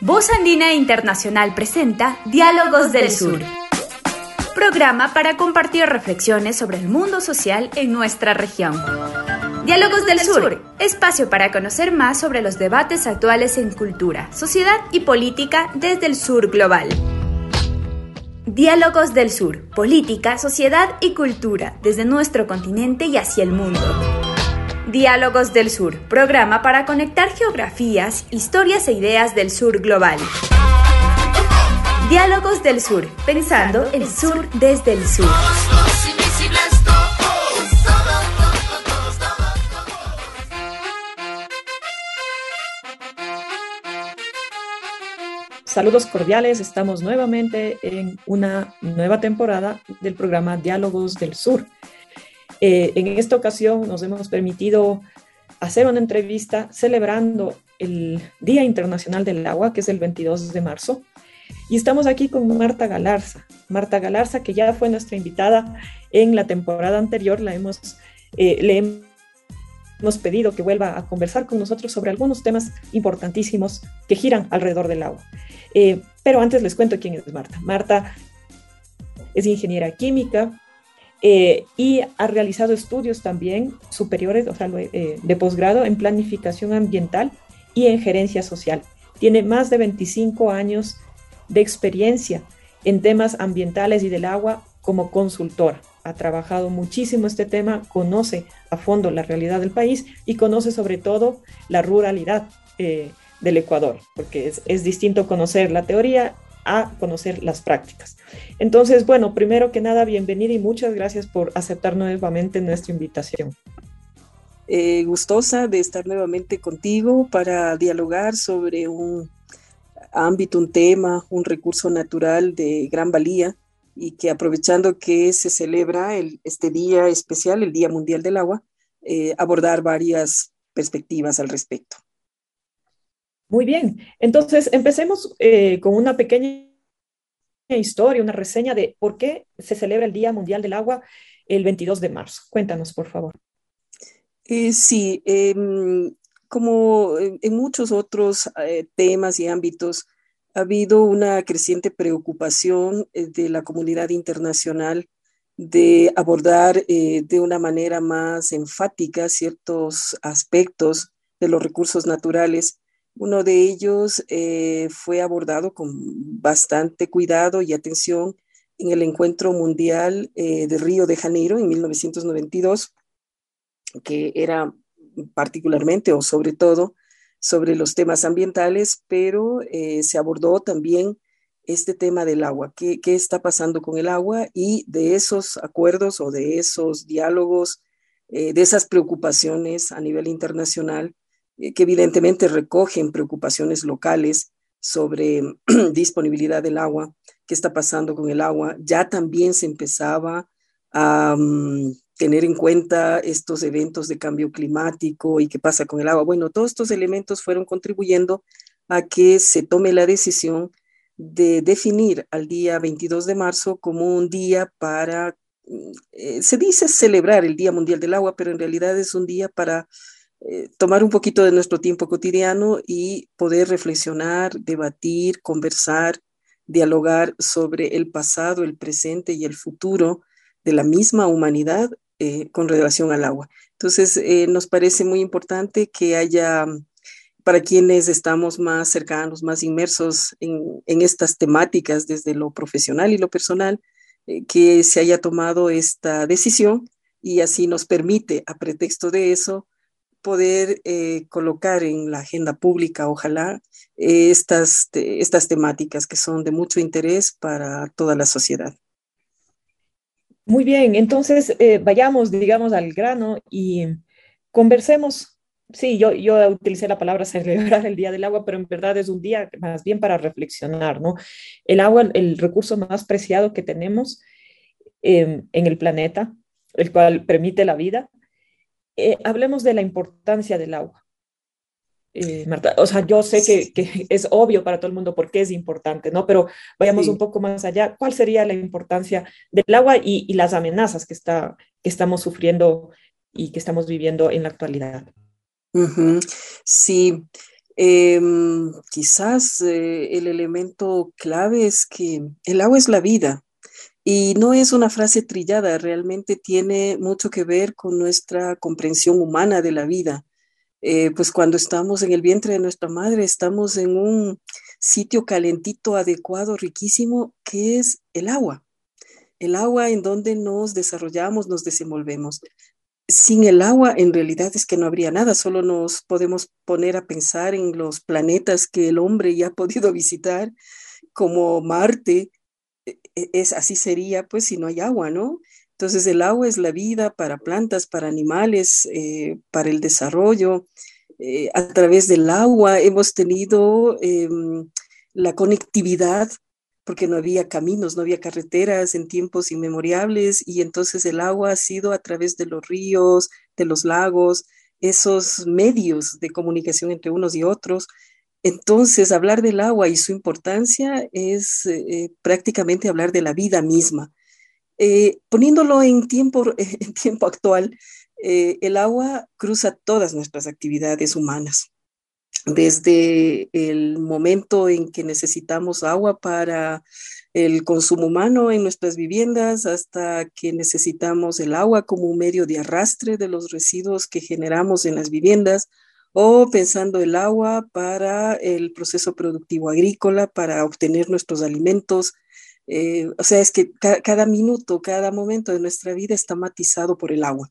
Voz Andina Internacional presenta Diálogos del Sur. Programa para compartir reflexiones sobre el mundo social en nuestra región. Diálogos del Sur, espacio para conocer más sobre los debates actuales en cultura, sociedad y política desde el sur global. Diálogos del Sur, política, sociedad y cultura desde nuestro continente y hacia el mundo. Diálogos del Sur, programa para conectar geografías, historias e ideas del sur global. Diálogos del Sur, pensando el sur desde el sur. Saludos cordiales, estamos nuevamente en una nueva temporada del programa Diálogos del Sur. Eh, en esta ocasión nos hemos permitido hacer una entrevista celebrando el Día Internacional del Agua, que es el 22 de marzo. Y estamos aquí con Marta Galarza. Marta Galarza, que ya fue nuestra invitada en la temporada anterior, la hemos, eh, le hemos pedido que vuelva a conversar con nosotros sobre algunos temas importantísimos que giran alrededor del agua. Eh, pero antes les cuento quién es Marta. Marta es ingeniera química eh, y ha realizado estudios también superiores, o sea, eh, de posgrado en planificación ambiental y en gerencia social. Tiene más de 25 años de experiencia en temas ambientales y del agua como consultora. Ha trabajado muchísimo este tema, conoce a fondo la realidad del país y conoce sobre todo la ruralidad del Ecuador, porque es, distinto conocer la teoría a conocer las prácticas. Entonces, bueno, primero que nada, bienvenida y muchas gracias por aceptar nuevamente nuestra invitación. Eh, gustosa de estar nuevamente contigo para dialogar sobre un ámbito, un tema, un recurso natural de gran valía y que aprovechando que se celebra el, este día especial, el Día Mundial del Agua, eh, abordar varias perspectivas al respecto. Muy bien, entonces empecemos eh, con una pequeña historia, una reseña de por qué se celebra el Día Mundial del Agua el 22 de marzo. Cuéntanos, por favor. Eh, sí, em, como en muchos otros eh, temas y ámbitos, ha habido una creciente preocupación de la comunidad internacional de abordar de una manera más enfática ciertos aspectos de los recursos naturales uno de ellos eh, fue abordado con bastante cuidado y atención en el Encuentro Mundial eh, de Río de Janeiro en 1992, que era particularmente o sobre todo sobre los temas ambientales, pero eh, se abordó también este tema del agua, ¿Qué, qué está pasando con el agua y de esos acuerdos o de esos diálogos, de esas preocupaciones a nivel internacional eh, que evidentemente recogen preocupaciones locales sobre disponibilidad del agua, qué está pasando con el agua. Ya también se empezaba a mm, tener en cuenta estos eventos de cambio climático y qué pasa con el agua. Bueno, todos estos elementos fueron contribuyendo a que se tome la decisión de definir al día 22 de marzo como un día para, mm, eh, se dice celebrar el Día Mundial del Agua, pero en realidad es un día para eh, tomar un poquito de nuestro tiempo cotidiano y poder reflexionar, debatir, conversar, dialogar sobre el pasado, el presente y el futuro de la misma humanidad eh, con relación al agua. Entonces, eh, nos parece muy importante que haya, para quienes estamos más cercanos, más inmersos en, en estas temáticas desde lo profesional y lo personal, que se haya tomado esta decisión y así nos permite, a pretexto de eso, poder eh, colocar en la agenda pública, ojalá, estas, estas temáticas que son de mucho interés para toda la sociedad. Muy bien, entonces eh, vayamos, digamos, al grano y conversemos. Sí, yo, yo utilicé la palabra celebrar el Día del Agua, pero en verdad es un día más bien para reflexionar, ¿no? El agua, el recurso más preciado que tenemos em, en el planeta, el cual permite la vida, eh, hablemos de la importancia del agua. Eh, Marta, o sea, yo sé que, es obvio para todo el mundo por qué es importante, ¿no? Pero vayamos un poco más allá. ¿Cuál sería la importancia del agua y, las amenazas que, está, que estamos sufriendo y que estamos viviendo en la actualidad? Sí, Em, quizás eh, el elemento clave es que el agua es la vida y no es una frase trillada, realmente tiene mucho que ver con nuestra comprensión humana de la vida. Eh, pues cuando estamos en el vientre de nuestra madre, estamos en un sitio calentito, adecuado, riquísimo, que es el agua. El agua en donde nos desarrollamos, nos desenvolvemos. Sin el agua, en realidad es que no habría nada, solo nos podemos poner a pensar en los planetas que el hombre ya ha podido visitar, como Marte. E, es, así sería, pues, si no hay agua, ¿no? Entonces el agua es la vida para plantas, para animales, eh, para el desarrollo. Eh, a través del agua hemos tenido em, la conectividad porque no había caminos, no había carreteras en tiempos inmemorables y entonces el agua ha sido a través de los ríos, de los lagos, esos medios de comunicación entre unos y otros. Entonces, hablar del agua y su importancia es eh, prácticamente hablar de la vida misma. Eh, poniéndolo en tiempo, en tiempo actual, eh, el agua cruza todas nuestras actividades humanas, desde el momento en que necesitamos agua para el consumo humano en nuestras viviendas hasta que necesitamos el agua como un medio de arrastre de los residuos que generamos en las viviendas o pensando el agua para el proceso productivo agrícola, para obtener nuestros alimentos, eh, o sea, es que cada minuto, cada momento de nuestra vida está matizado por el agua.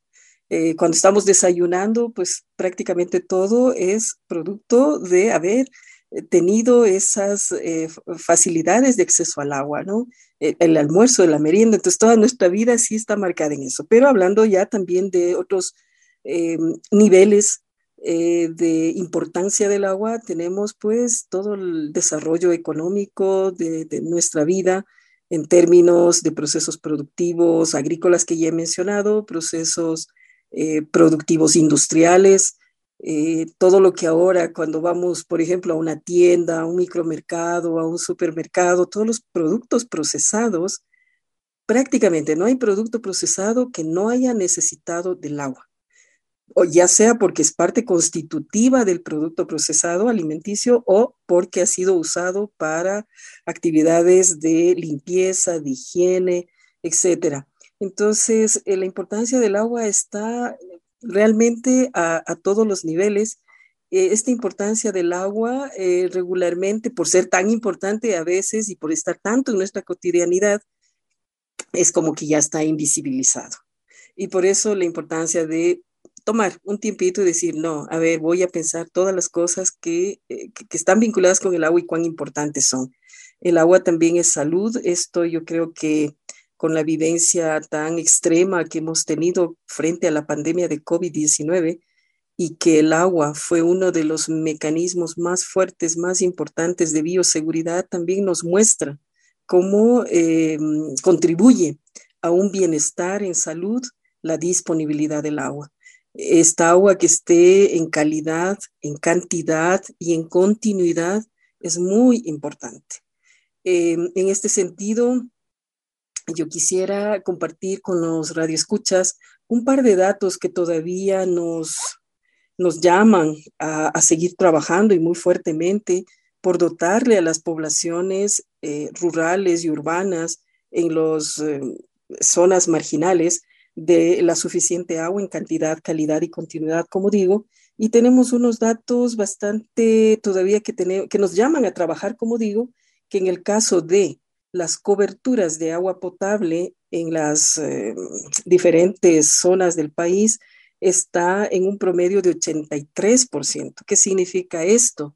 Eh, cuando estamos desayunando, pues prácticamente todo es producto de haber eh, tenido esas facilidades de acceso al agua, ¿no? El, almuerzo, la merienda, entonces toda nuestra vida sí está marcada en eso. Pero hablando ya también de otros niveles de importancia del agua, tenemos pues todo el desarrollo económico de, de nuestra vida, en términos de procesos productivos agrícolas que ya he mencionado, procesos eh, productivos industriales, eh, todo lo que ahora cuando vamos, por ejemplo, a una tienda, a un micromercado, a un supermercado, todos los productos procesados, prácticamente no hay producto procesado que no haya necesitado del agua o ya sea porque es parte constitutiva del producto procesado alimenticio o porque ha sido usado para actividades de limpieza, de higiene, etc. Entonces, eh, la importancia del agua está realmente a, todos los niveles. Eh, esta importancia del agua eh, regularmente, por ser tan importante a veces y por estar tanto en nuestra cotidianidad, es como que ya está invisibilizado. Y por eso la importancia de tomar un tiempito y decir, no, a ver, voy a pensar todas las cosas eh, que, que, están vinculadas con el agua y cuán importantes son. El agua también es salud. Esto yo creo que con la vivencia tan extrema que hemos tenido frente a la pandemia de COVID-19 y que el agua fue uno de los mecanismos más fuertes, más importantes de bioseguridad, también nos muestra cómo eh, contribuye a un bienestar en salud la disponibilidad del agua esta agua que esté en calidad, en cantidad y en continuidad es muy importante. Em, en este sentido, yo quisiera compartir con los radioescuchas un par de datos que todavía nos, nos llaman a, seguir trabajando y muy fuertemente por dotarle a las poblaciones eh, rurales y urbanas en las em, zonas marginales de la suficiente agua en cantidad, calidad y continuidad, como digo, y tenemos unos datos bastante todavía que, que nos llaman a trabajar, como digo, que en el caso de las coberturas de agua potable en las eh, diferentes zonas del país está en un promedio de 83%. ¿Qué significa esto?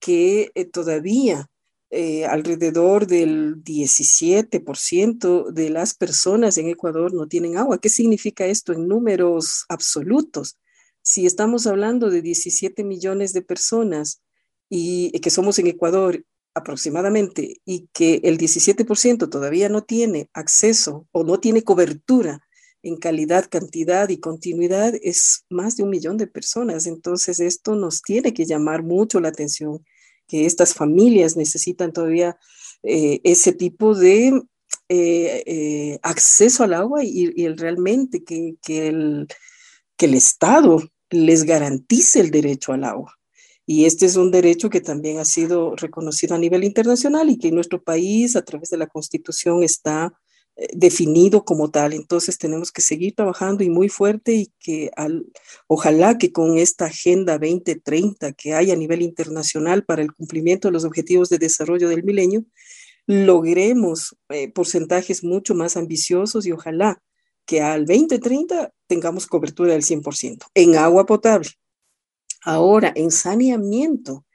Que eh, todavía eh, alrededor del 17% de las personas en Ecuador no tienen agua. ¿Qué significa esto en números absolutos? Si estamos hablando de 17 millones de personas y que somos en Ecuador aproximadamente y que el 17% todavía no tiene acceso o no tiene cobertura en calidad, cantidad y continuidad, es más de un millón de personas. Entonces, esto nos tiene que llamar mucho la atención que estas familias necesitan todavía eh, ese tipo de eh, eh, acceso al agua y, realmente que, el, que el Estado les garantice el derecho al agua. Y este es un derecho que también ha sido reconocido a nivel internacional y que en nuestro país, a través de la Constitución, está definido como tal. Entonces tenemos que seguir trabajando y muy fuerte y que al, ojalá que con esta Agenda 2030 que hay a nivel internacional para el cumplimiento de los objetivos de desarrollo del milenio, logremos eh, porcentajes mucho más ambiciosos y ojalá que al 2030 tengamos cobertura del 100% en agua potable. Ahora, en saneamiento,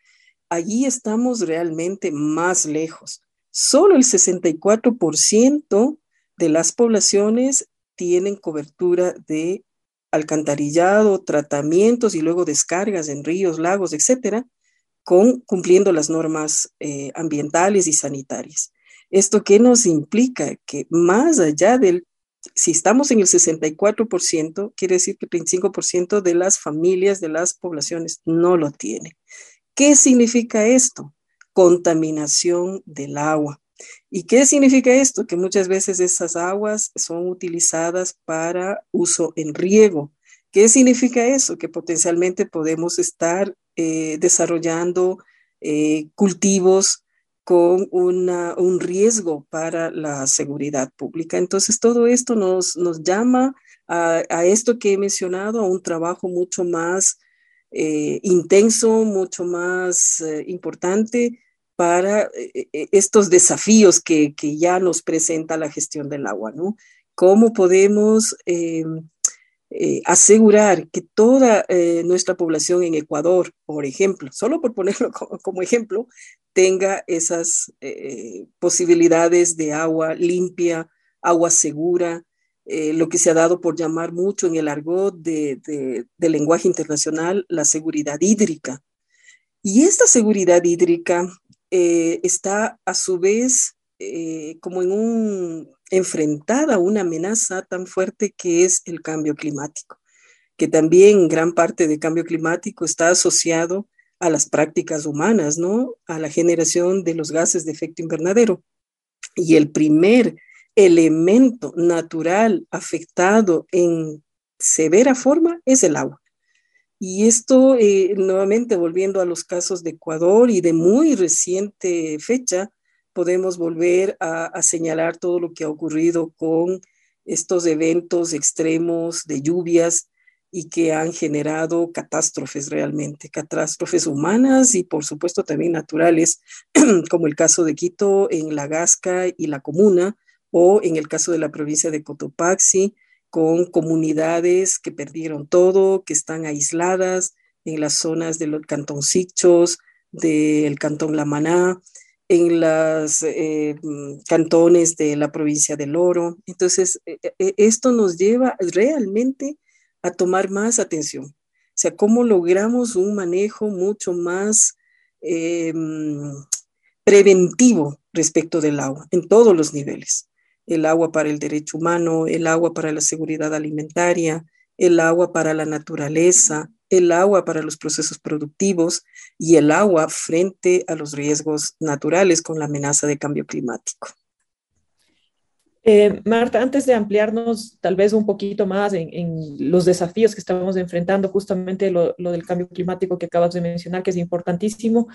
allí estamos realmente más lejos. Solo el 64% de las poblaciones tienen cobertura de alcantarillado, tratamientos y luego descargas en ríos, lagos, etcétera, con, cumpliendo las normas eh, ambientales y sanitarias. ¿Esto qué nos implica? Que más allá del si estamos en el 64%, quiere decir que el 25% de las familias, de las poblaciones no lo tienen. ¿Qué significa esto? Contaminación del agua. ¿Y qué significa esto? Que muchas veces esas aguas son utilizadas para uso en riego. ¿Qué significa eso? Que potencialmente podemos estar eh, desarrollando eh, cultivos con un riesgo para la seguridad pública. Entonces, todo esto nos, nos llama a, esto que he mencionado, a un trabajo mucho más eh, intenso, mucho más importante para eh, estos desafíos que, que, ya nos presenta la gestión del agua, ¿no? ¿Cómo podemos eh, asegurar que toda eh, nuestra población en Ecuador, por ejemplo, solo por ponerlo como, ejemplo, tenga esas eh, posibilidades de agua limpia, agua segura, lo que se ha dado por llamar mucho en el argot de, del lenguaje internacional la seguridad hídrica. Y esta seguridad hídrica está a su vez como en un enfrentada a una amenaza tan fuerte que es el cambio climático, que también gran parte del cambio climático está asociado a las prácticas humanas, ¿no? A la generación de los gases de efecto invernadero. Y el primer elemento natural afectado en severa forma es el agua. Y esto, eh, nuevamente volviendo a los casos de Ecuador y de muy reciente fecha, podemos volver a, señalar todo lo que ha ocurrido con estos eventos extremos de lluvias y que han generado catástrofes realmente, catástrofes humanas y por supuesto también naturales, como el caso de Quito en La Gasca y la comuna, o en el caso de la provincia de Cotopaxi, con comunidades que perdieron todo, que están aisladas en las zonas del cantón Sichos, del cantón La Maná, en los eh, mm, cantones de la provincia del Oro. Entonces, e, e, e, esto nos lleva realmente a tomar más atención. O sea, cómo logramos un manejo mucho más eh, mm, preventivo respecto del agua en todos los niveles. El agua para el derecho humano, el agua para la seguridad alimentaria, el agua para la naturaleza, el agua para los procesos productivos y el agua frente a los riesgos naturales con la amenaza de cambio climático. Eh, Marta, antes de ampliarnos tal vez un poquito más en, los desafíos que estamos enfrentando, justamente lo, del cambio climático que acabas de mencionar, que es importantísimo,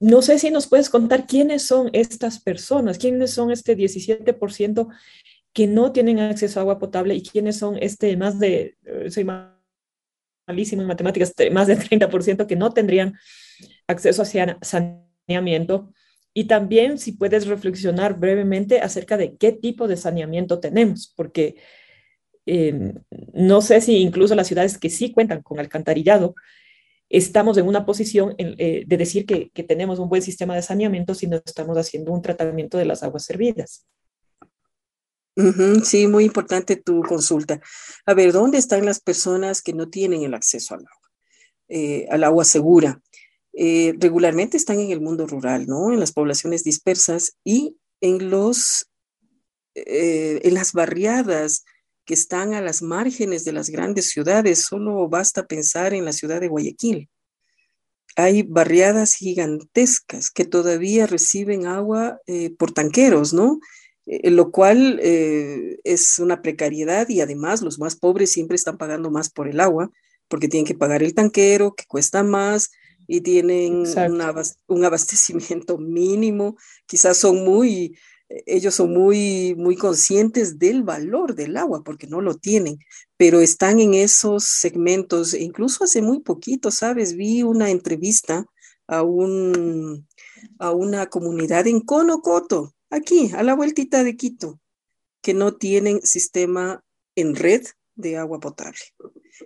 no sé si nos puedes contar quiénes son estas personas, quiénes son este 17% que no tienen acceso a agua potable y quiénes son este más de, eh, soy malísimo en matemáticas, más del 30% que no tendrían acceso a saneamiento. Y también si puedes reflexionar brevemente acerca de qué tipo de saneamiento tenemos, porque em, no sé si incluso las ciudades que sí cuentan con alcantarillado, estamos en una posición eh, de decir que, tenemos un buen sistema de saneamiento si no estamos haciendo un tratamiento de las aguas servidas sí, muy importante tu consulta. A ver, ¿dónde están las personas que no tienen el acceso al agua, eh, al agua segura? Eh, regularmente están en el mundo rural, ¿no? En las poblaciones dispersas y en los, en las barriadas que están a las márgenes de las grandes ciudades. Solo basta pensar en la ciudad de Guayaquil. Hay barriadas gigantescas que todavía reciben agua por tanqueros, ¿no? Eh, lo cual eh, es una precariedad y además los más pobres siempre están pagando más por el agua porque tienen que pagar el tanquero, que cuesta más, y tienen un abastecimiento mínimo, quizás son muy, ellos son muy, muy conscientes del valor del agua porque no lo tienen, pero están en esos segmentos, incluso hace muy poquito, ¿sabes? Vi una entrevista a, un, a una comunidad en Conocoto, aquí, a la vueltita de Quito, que no tienen sistema en red de agua potable.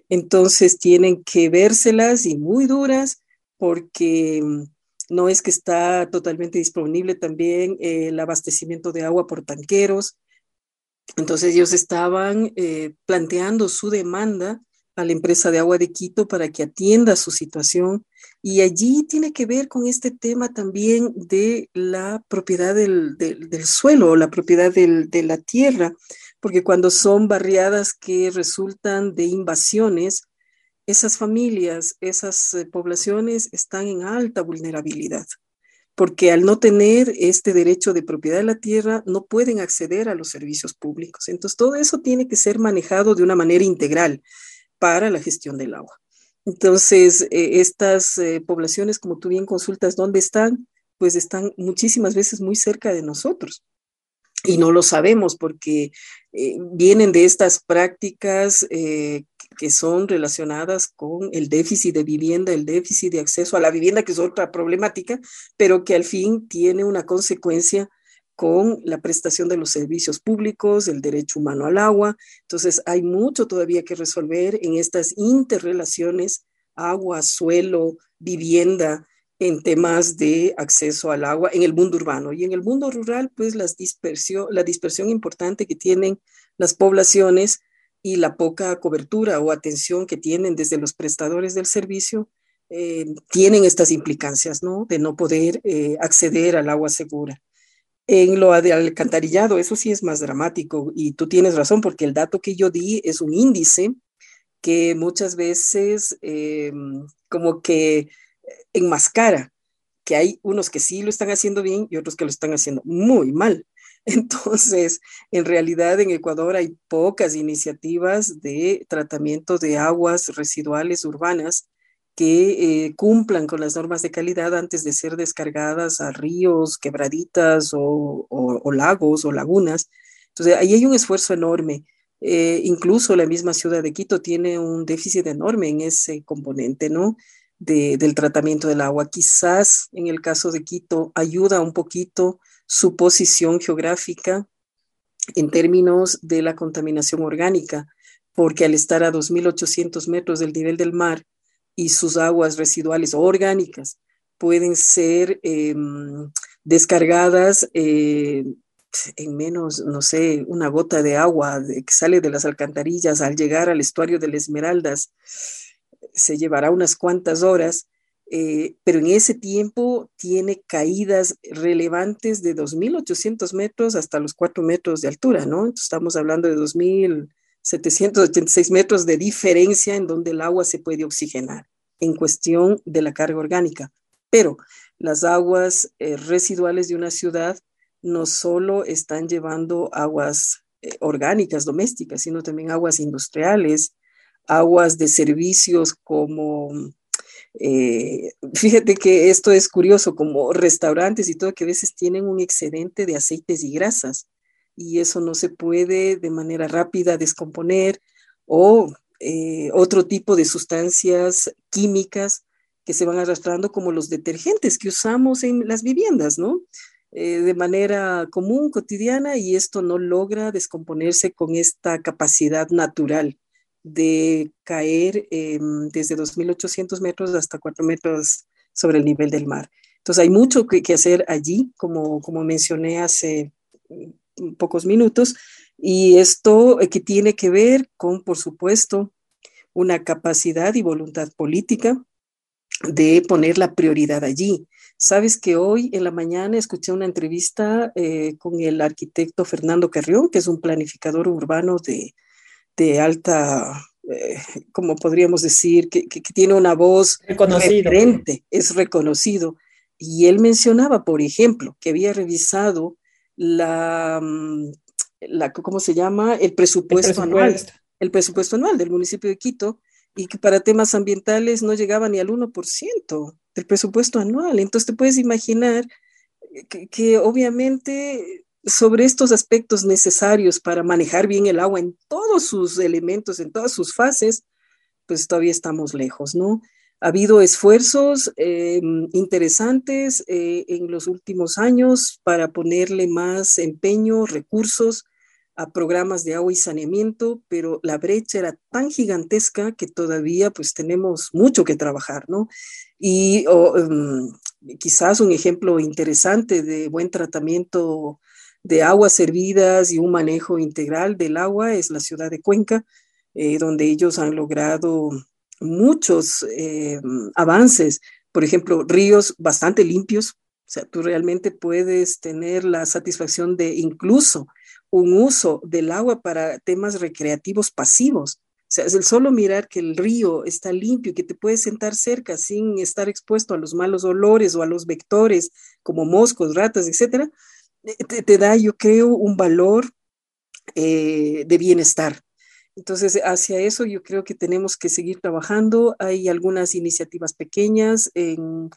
Entonces tienen que vérselas y muy duras porque no es que está totalmente disponible también eh, el abastecimiento de agua por tanqueros. Entonces ellos estaban eh, planteando su demanda a la empresa de agua de Quito para que atienda su situación. Y allí tiene que ver con este tema también de la propiedad del, suelo, la propiedad de la tierra, porque cuando son barriadas que resultan de invasiones, esas familias, esas eh, poblaciones están en alta vulnerabilidad, porque al no tener este derecho de propiedad de la tierra, no pueden acceder a los servicios públicos. Entonces, todo eso tiene que ser manejado de una manera integral para la gestión del agua. Entonces, eh, estas eh, poblaciones, como tú bien consultas, ¿dónde están? Pues están muchísimas veces muy cerca de nosotros y no lo sabemos porque vienen de estas prácticas que son relacionadas con el déficit de vivienda, el déficit de acceso a la vivienda, que es otra problemática, pero que al fin tiene una consecuencia con la prestación de los servicios públicos, el derecho humano al agua. Entonces, hay mucho todavía que resolver en estas interrelaciones agua, suelo, vivienda, en temas de acceso al agua en el mundo urbano. Y en el mundo rural, pues las dispersión, la dispersión importante que tienen las poblaciones y la poca cobertura o atención que tienen desde los prestadores del servicio eh, tienen estas implicancias, ¿no? De no poder eh, acceder al agua segura. En lo de alcantarillado, eso sí es más dramático y tú tienes razón porque el dato que yo di es un índice que muchas veces eh, como que enmascara que hay unos que sí lo están haciendo bien y otros que lo están haciendo muy mal. Entonces, en realidad en Ecuador hay pocas iniciativas de tratamiento de aguas residuales urbanas que eh, cumplan con las normas de calidad antes de ser descargadas a ríos, quebraditas o, lagos o lagunas. Entonces, ahí hay un esfuerzo enorme. Eh, incluso la misma ciudad de Quito tiene un déficit enorme en ese componente, ¿no? del tratamiento del agua. Quizás en el caso de Quito ayuda un poquito su posición geográfica en términos de la contaminación orgánica, porque al estar a 2.800 metros del nivel del mar y sus aguas residuales orgánicas pueden ser em, descargadas eh, en menos, no sé, una gota de agua que sale de las alcantarillas al llegar al estuario de las Esmeraldas, se llevará unas cuantas horas eh, pero en ese tiempo tiene caídas relevantes de 2.800 metros hasta los 4 metros de altura, ¿no? Entonces estamos hablando de 2.786 metros de diferencia en donde el agua se puede oxigenar en cuestión de la carga orgánica. Pero las aguas eh, residuales de una ciudad no solo están llevando aguas eh, orgánicas domésticas, sino también aguas industriales, aguas de servicios como eh, fíjate que esto es curioso, como restaurantes y todo, que a veces tienen un excedente de aceites y grasas y eso no se puede de manera rápida descomponer o eh, otro tipo de sustancias químicas que se van arrastrando como los detergentes que usamos en las viviendas, ¿no? Eh, de manera común, cotidiana, y esto no logra descomponerse con esta capacidad natural de caer desde 2.800 metros hasta 4 metros sobre el nivel del mar. Entonces hay mucho que, hacer allí, como, como mencioné hace mm, pocos minutos, y esto eh, que tiene que ver con, por supuesto, una capacidad y voluntad política de poner la prioridad allí. Sabes que hoy en la mañana escuché una entrevista eh, con el arquitecto Fernando Carrión, que es un planificador urbano de, de alta, eh, como podríamos decir, que, tiene una voz diferente, es reconocido. Y él mencionaba, por ejemplo, que había revisado la, mm, la ¿cómo se llama? El presupuesto, anual. El presupuesto anual del municipio de Quito y que para temas ambientales no llegaba ni al 1% del presupuesto anual. Entonces te puedes imaginar que, que, obviamente sobre estos aspectos necesarios para manejar bien el agua en todos sus elementos, en todas sus fases, pues todavía estamos lejos, ¿no? Ha habido esfuerzos eh, interesantes eh, en los últimos años para ponerle más empeño, recursos a programas de agua y saneamiento, pero la brecha era tan gigantesca que todavía pues tenemos mucho que trabajar, ¿no? Y um, quizás un ejemplo interesante de buen tratamiento de aguas servidas y un manejo integral del agua es la ciudad de Cuenca, eh, donde ellos han logrado muchos eh, avances, por ejemplo, ríos bastante limpios, o sea, tú realmente puedes tener la satisfacción de incluso un uso del agua para temas recreativos pasivos. O sea, es el solo mirar que el río está limpio que te puedes sentar cerca sin estar expuesto a los malos olores o a los vectores como moscos, ratas, etcétera, eh, te, da, yo creo, un valor eh, de bienestar. Entonces, hacia eso yo creo que tenemos que seguir trabajando. Hay algunas iniciativas pequeñas. En,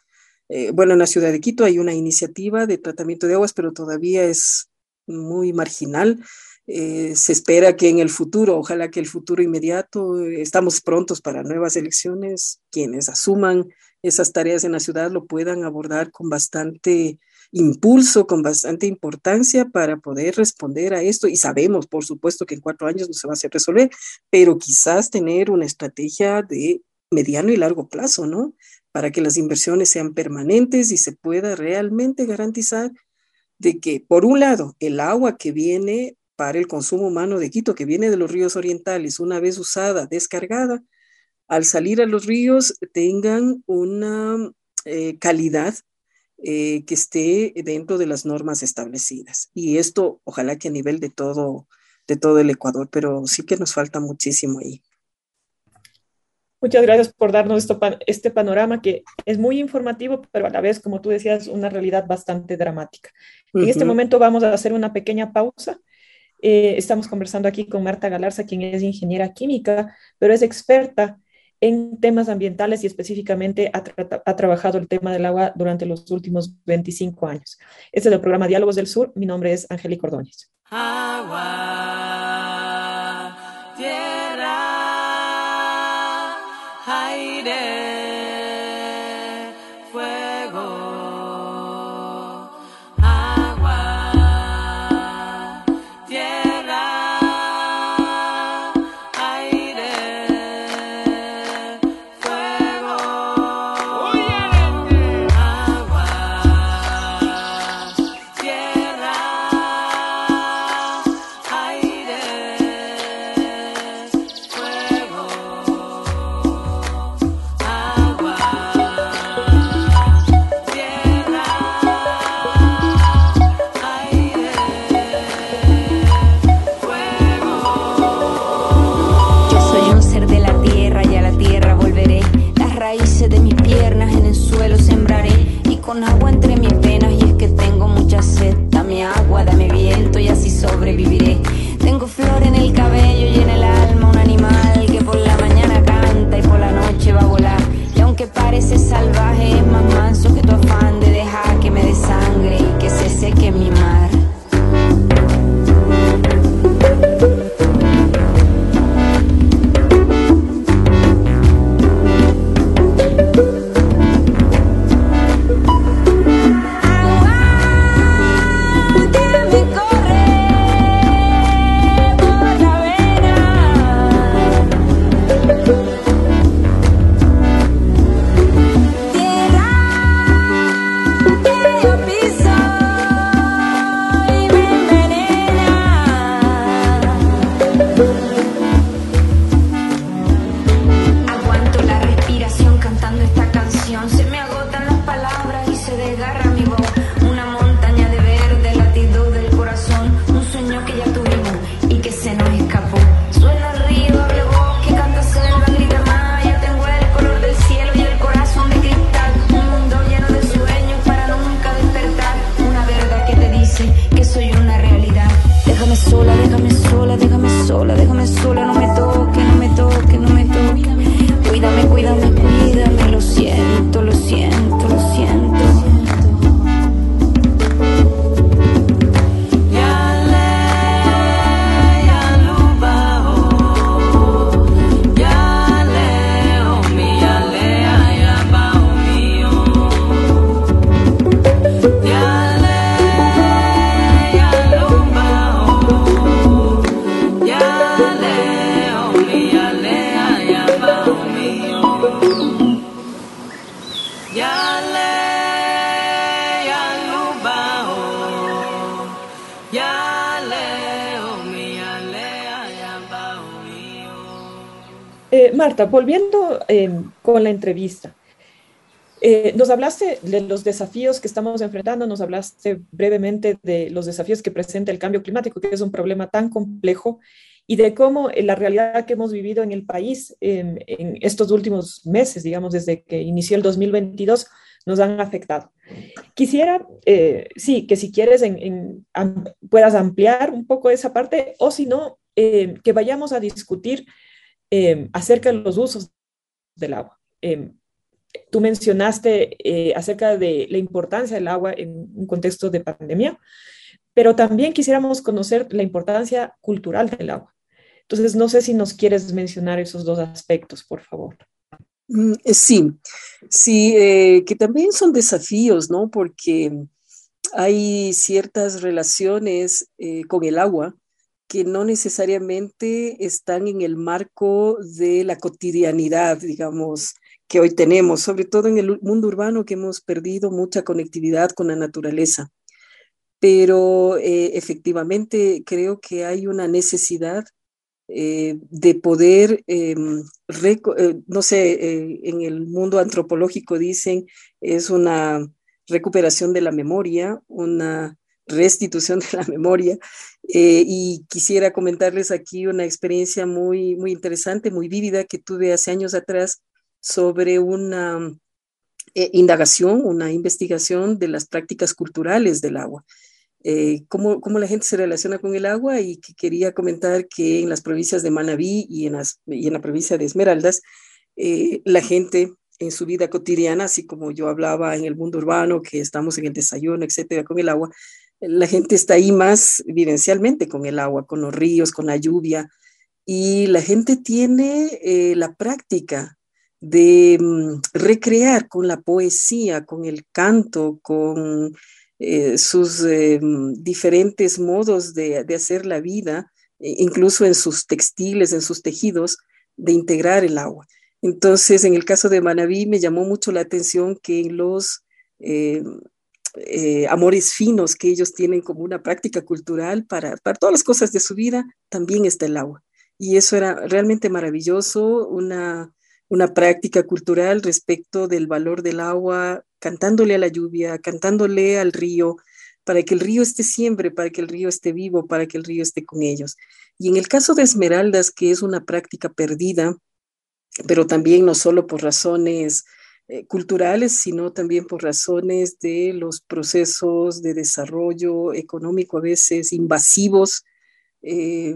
eh, bueno, en la ciudad de Quito hay una iniciativa de tratamiento de aguas, pero todavía es muy marginal. se espera que en el futuro, ojalá que el futuro inmediato, estamos prontos para nuevas elecciones, quienes asuman esas tareas en la ciudad lo puedan abordar con bastante impulso, con bastante importancia para poder responder a esto. Y sabemos, por supuesto, que en cuatro años no se va a hacer resolver, pero quizás tener una estrategia de mediano y largo plazo, ¿no? Para que las inversiones sean permanentes y se pueda realmente garantizar de que, por un lado, el agua que viene para el consumo humano de Quito, que viene de los ríos orientales, una vez usada, descargada, al salir a los ríos tengan una eh, calidad eh, que esté dentro de las normas establecidas. Y esto, ojalá que a nivel de todo, de todo el Ecuador, pero sí que nos falta muchísimo ahí. Muchas gracias por darnos esto, este panorama que es muy informativo, pero a la vez, como tú decías, una realidad bastante dramática. En este momento vamos a hacer una pequeña pausa. Eh, estamos conversando aquí con Marta Galarza, quien es ingeniera química, pero es experta en temas ambientales y específicamente ha, trabajado el tema del agua durante los últimos 25 años. Este es el programa Diálogos del Sur. Mi nombre es Angélica Ordóñez. parece salvaje es más manso que tu afán de dejar que me desangre y que se seque mi madre. Marta, volviendo con la entrevista, eh, nos hablaste de los desafíos que estamos enfrentando, nos hablaste brevemente de los desafíos que presenta el cambio climático, que es un problema tan complejo, y de cómo la realidad que hemos vivido en el país en estos últimos meses, digamos, desde que inició el 2022, nos han afectado. Quisiera, eh, sí, que si quieres puedas ampliar un poco esa parte, o si no, eh, que vayamos a discutir acerca de los usos del agua tú mencionaste eh, acerca de la importancia del agua en un contexto de pandemia, pero también quisiéramos conocer la importancia cultural del agua. Entonces, no sé si nos quieres mencionar esos dos aspectos, por favor. Mm, eh, sí, sí, eh, que también son desafíos, ¿no? Porque hay ciertas relaciones con el agua que no necesariamente están en el marco de la cotidianidad, digamos, que hoy tenemos, sobre todo en el mundo urbano que hemos perdido mucha conectividad con la naturaleza. Pero eh, efectivamente creo que hay una necesidad eh, de poder, em, eh, no sé, en el mundo antropológico dicen, es una recuperación de la memoria, una restitución de la memoria. y quisiera comentarles aquí una experiencia muy, muy interesante, muy vívida que tuve hace años atrás sobre una eh, indagación, una investigación de las prácticas culturales del agua. Eh, cómo, cómo, la gente se relaciona con el agua y que quería comentar que en las provincias de Manabí y en, las, y en la provincia de Esmeraldas, eh, la gente en su vida cotidiana, así como yo hablaba en el mundo urbano, que estamos en el desayuno, etcétera, con el agua, la gente está ahí más vivencialmente con el agua, con los ríos, con la lluvia, y la gente tiene la práctica de mm, recrear con la poesía, con el canto, con eh, sus eh, mm, diferentes modos de, hacer la vida, e incluso en sus textiles, en sus tejidos, de integrar el agua. Entonces, en el caso de Manabí me llamó mucho la atención que en los eh, amores finos que ellos tienen como una práctica cultural para, para todas las cosas de su vida, también está el agua. Y eso era realmente maravilloso, una, una práctica cultural respecto del valor del agua, cantándole a la lluvia, cantándole al río, para que el río esté siempre, para que el río esté vivo, para que el río esté con ellos. Y en el caso de Esmeraldas, que es una práctica perdida, pero también no solo por razones eh, culturales, sino también por razones de los procesos de desarrollo económico a veces invasivos, eh,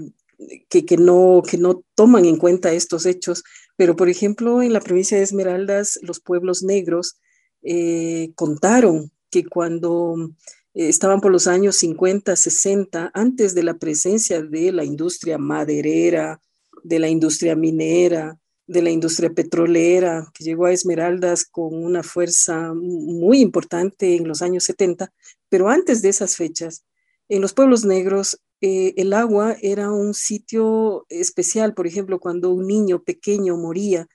que, que, no, que no toman en cuenta estos hechos, pero, por ejemplo, en la provincia de Esmeraldas, los pueblos negros eh, contaron que cuando estaban por los años 50, 60, antes de la presencia de la industria maderera, de la industria minera, de la industria petrolera, que llegó a Esmeraldas con una fuerza muy importante en los años 70, pero antes de esas fechas, en los pueblos negros eh, el agua era un sitio especial, por ejemplo, cuando un niño pequeño moría,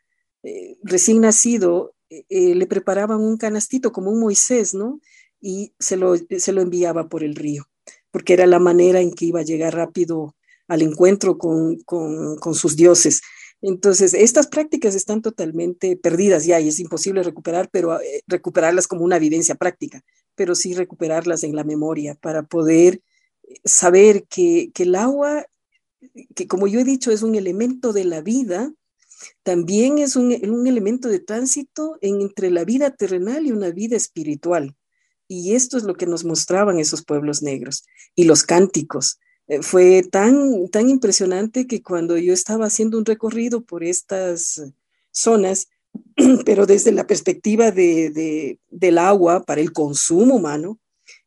eh, recién nacido, eh, le preparaban un canastito como un Moisés, ¿no? Y se lo, se lo enviaba por el río, porque era la manera en que iba a llegar rápido al encuentro con, con, con sus dioses. Entonces, estas prácticas están totalmente perdidas ya y es imposible recuperar, pero recuperarlas como una evidencia práctica, pero sí recuperarlas en la memoria para poder saber que, el agua, que como yo he dicho, es un elemento de la vida, también es un, elemento de tránsito entre la vida terrenal y una vida espiritual. Y esto es lo que nos mostraban esos pueblos negros y los cánticos. Eh, fue tan, tan impresionante que cuando yo estaba haciendo un recorrido por estas zonas, pero desde la perspectiva de, del agua para el consumo humano,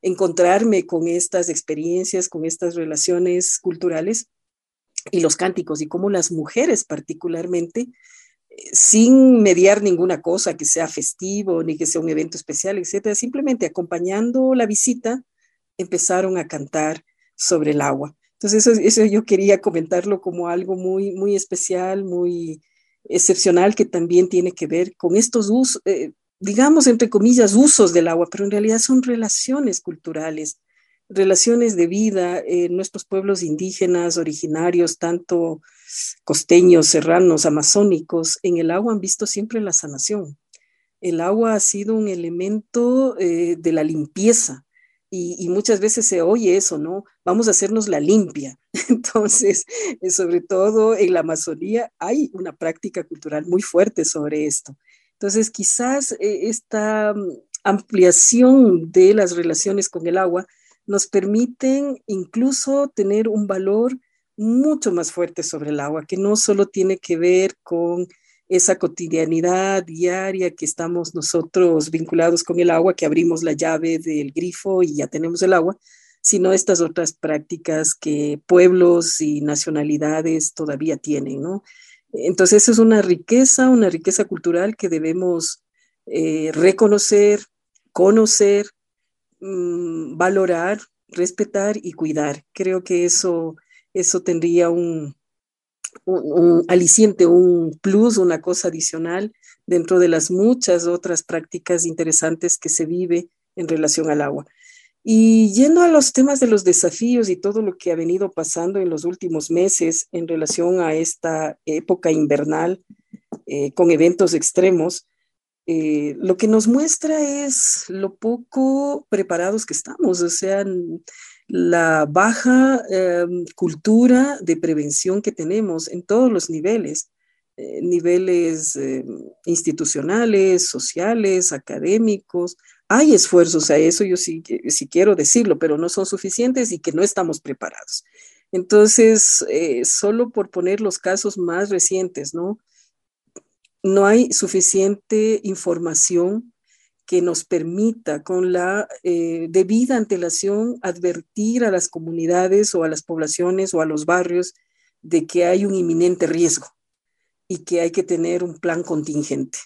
encontrarme con estas experiencias, con estas relaciones culturales y los cánticos y cómo las mujeres particularmente, eh, sin mediar ninguna cosa que sea festivo ni que sea un evento especial, etcétera, simplemente acompañando la visita, empezaron a cantar sobre el agua. Entonces, eso, yo quería comentarlo como algo muy, muy especial, muy excepcional, que también tiene que ver con estos usos, eh, digamos, entre comillas, usos del agua, pero en realidad son relaciones culturales, relaciones de vida. en nuestros pueblos indígenas originarios, tanto costeños, serranos, amazónicos, en el agua han visto siempre la sanación. El agua ha sido un elemento eh, de la limpieza y, muchas veces se oye eso, ¿no? Vamos a hacernos la limpia. Entonces, eh, sobre todo en la Amazonía hay una práctica cultural muy fuerte sobre esto. Entonces, quizás eh, esta mm, ampliación de las relaciones con el agua nos permiten incluso tener un valor mucho más fuerte sobre el agua, que no solo tiene que ver con esa cotidianidad diaria que estamos nosotros vinculados con el agua, que abrimos la llave del grifo y ya tenemos el agua, sino estas otras prácticas que pueblos y nacionalidades todavía tienen, ¿no? Entonces, es una riqueza, una riqueza cultural que debemos eh, reconocer, conocer, mm, valorar, respetar y cuidar. Creo que eso, eso tendría un, un, aliciente, un plus, una cosa adicional dentro de las muchas otras prácticas interesantes que se vive en relación al agua. Y yendo a los temas de los desafíos y todo lo que ha venido pasando en los últimos meses en relación a esta época invernal eh, con eventos extremos, eh, lo que nos muestra es lo poco preparados que estamos, o sea, la baja em, cultura de prevención que tenemos en todos los niveles, eh, niveles institucionales, sociales, académicos. Hay esfuerzos a eso, yo sí, sí, quiero decirlo, pero no son suficientes y que no estamos preparados. Entonces, eh, solo por poner los casos más recientes, ¿no? No hay suficiente información que nos permita con la eh, debida antelación advertir a las comunidades o a las poblaciones o a los barrios de que hay un inminente riesgo y que hay que tener un plan contingente.